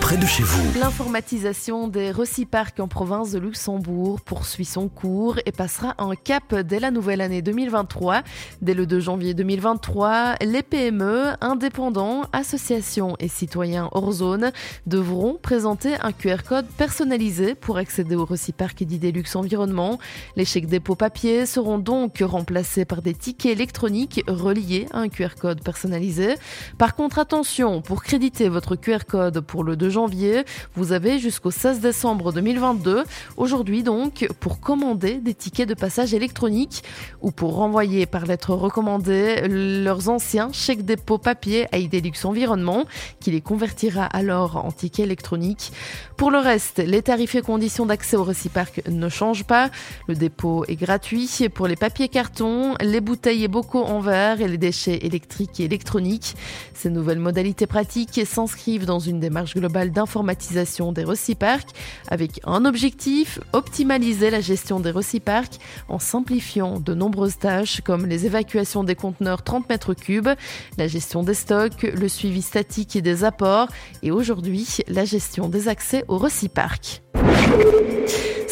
près de chez vous. L'informatisation des reciparcs en province de Luxembourg poursuit son cours et passera un cap dès la nouvelle année 2023. Dès le 2 janvier 2023, les PME, indépendants, associations et citoyens hors zone devront présenter un QR code personnalisé pour accéder au reciparc d'Idelux Environnement. Les chèques dépôt papier seront donc remplacés par des tickets électroniques reliés à un QR code personnalisé. Par contre, attention, pour créditer votre QR code pour le 2 janvier, vous avez jusqu'au 16 décembre 2022. Aujourd'hui donc, pour commander des tickets de passage électroniques ou pour renvoyer par lettre recommandée leurs anciens chèques dépôt papier à Idelux Environnement, qui les convertira alors en tickets électroniques. Pour le reste, les tarifs et conditions d'accès au Reciparc ne changent pas. Le dépôt est gratuit pour les papiers cartons, les bouteilles et bocaux en verre et les déchets électriques et électroniques. Ces nouvelles modalités pratiques s'inscrivent dans une démarche globale d'informatisation des reciparcs avec un objectif, optimaliser la gestion des reciparcs en simplifiant de nombreuses tâches comme les évacuations des conteneurs 30 mètres cubes, la gestion des stocks, le suivi statique des apports et aujourd'hui la gestion des accès aux reciparcs.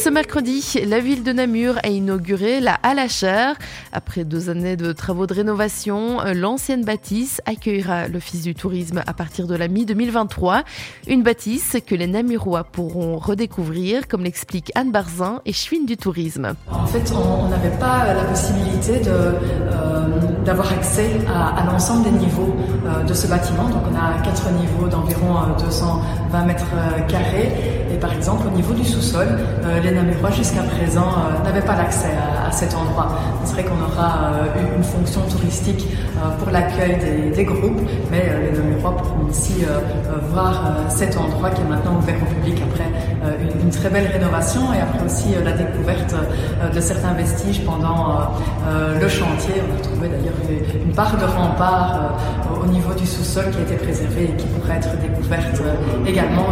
Ce mercredi, la ville de Namur a inauguré la Halle Après deux années de travaux de rénovation, l'ancienne bâtisse accueillera l'Office du tourisme à partir de la mi-2023. Une bâtisse que les Namurois pourront redécouvrir, comme l'explique Anne Barzin et Chouine du tourisme. En fait, on n'avait pas la possibilité euh, d'avoir accès à, l'ensemble des niveaux euh, de ce bâtiment. Donc on a quatre niveaux d'environ 220 euh, mètres carrés. Et par exemple, au niveau du sous-sol, les Namurois jusqu'à présent euh, n'avaient pas l'accès à, cet endroit. C'est vrai qu'on aura eu une fonction touristique euh, pour l'accueil des, groupes, mais euh, les Namurois pourront aussi voir cet endroit qui est maintenant ouvert au public après une, très belle rénovation et après aussi la découverte de certains vestiges pendant le chantier. On a trouvé d'ailleurs une, part de rempart au niveau du sous-sol qui a été préservée et qui pourrait être découverte également.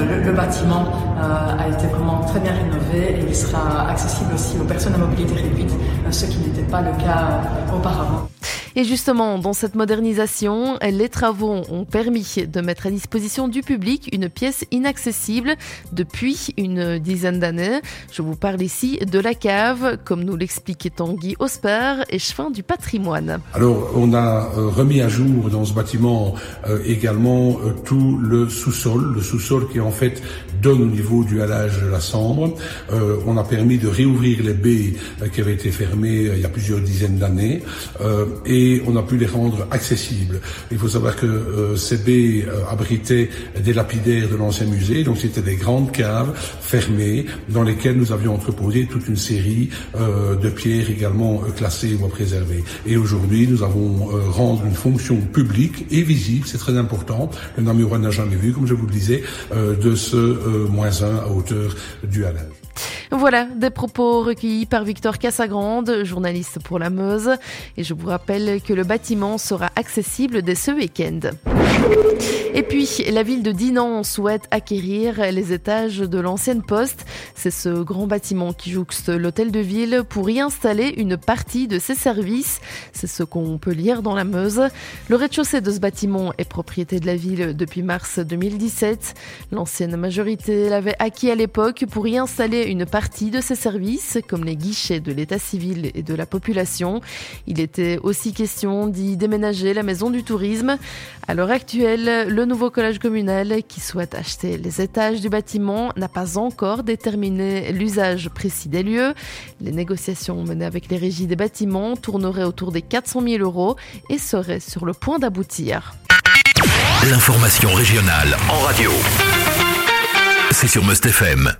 Le, le, bâtiment a été vraiment très bien rénové et il sera accessible aussi aux personnes à mobilité réduite, ce qui n'était pas le cas auparavant. Et justement, dans cette modernisation, les travaux ont permis de mettre à disposition du public une pièce inaccessible depuis une dizaine d'années. Je vous parle ici de la cave, comme nous l'expliquait Tanguy Osper, échevin du patrimoine. Alors, on a euh, remis à jour dans ce bâtiment euh, également euh, tout le sous-sol, le sous-sol qui en fait donne au niveau du halage de la Sambre. on a permis de réouvrir les baies qui avaient été fermées il y a plusieurs dizaines d'années. et et on a pu les rendre accessibles. Il faut savoir que euh, ces baies euh, abritaient des lapidaires de l'ancien musée, donc c'était des grandes caves fermées dans lesquelles nous avions entreposé toute une série euh, de pierres également classées ou préservées. Et aujourd'hui, nous avons rendre une fonction publique et visible, c'est très important. Le Namurois n'a jamais vu, comme je vous le disais, de ce moins 1 à hauteur du halage. Voilà, des propos recueillis par Victor Cassagrande, journaliste pour la Meuse. Et je vous rappelle que le bâtiment sera accessible dès ce week-end. Et puis, la ville de Dinan souhaite acquérir les étages de l'ancienne poste. C'est ce grand bâtiment qui jouxte l'hôtel de ville pour y installer une partie de ses services. C'est ce qu'on peut lire dans la Meuse. Le rez-de-chaussée de ce bâtiment est propriété de la ville depuis mars 2017. L'ancienne majorité l'avait acquis à l'époque pour y installer une partie de ses services, comme les guichets de l'état civil et de la population. Il était aussi question d'y déménager la maison du tourisme. À l'heure actuelle, le nouveau collège communal qui souhaite acheter les étages du bâtiment n'a pas encore déterminé l'usage précis des lieux. Les négociations menées avec les régies des bâtiments tourneraient autour des 400 000 euros et seraient sur le point d'aboutir. L'information régionale en radio. C'est sur Must FM.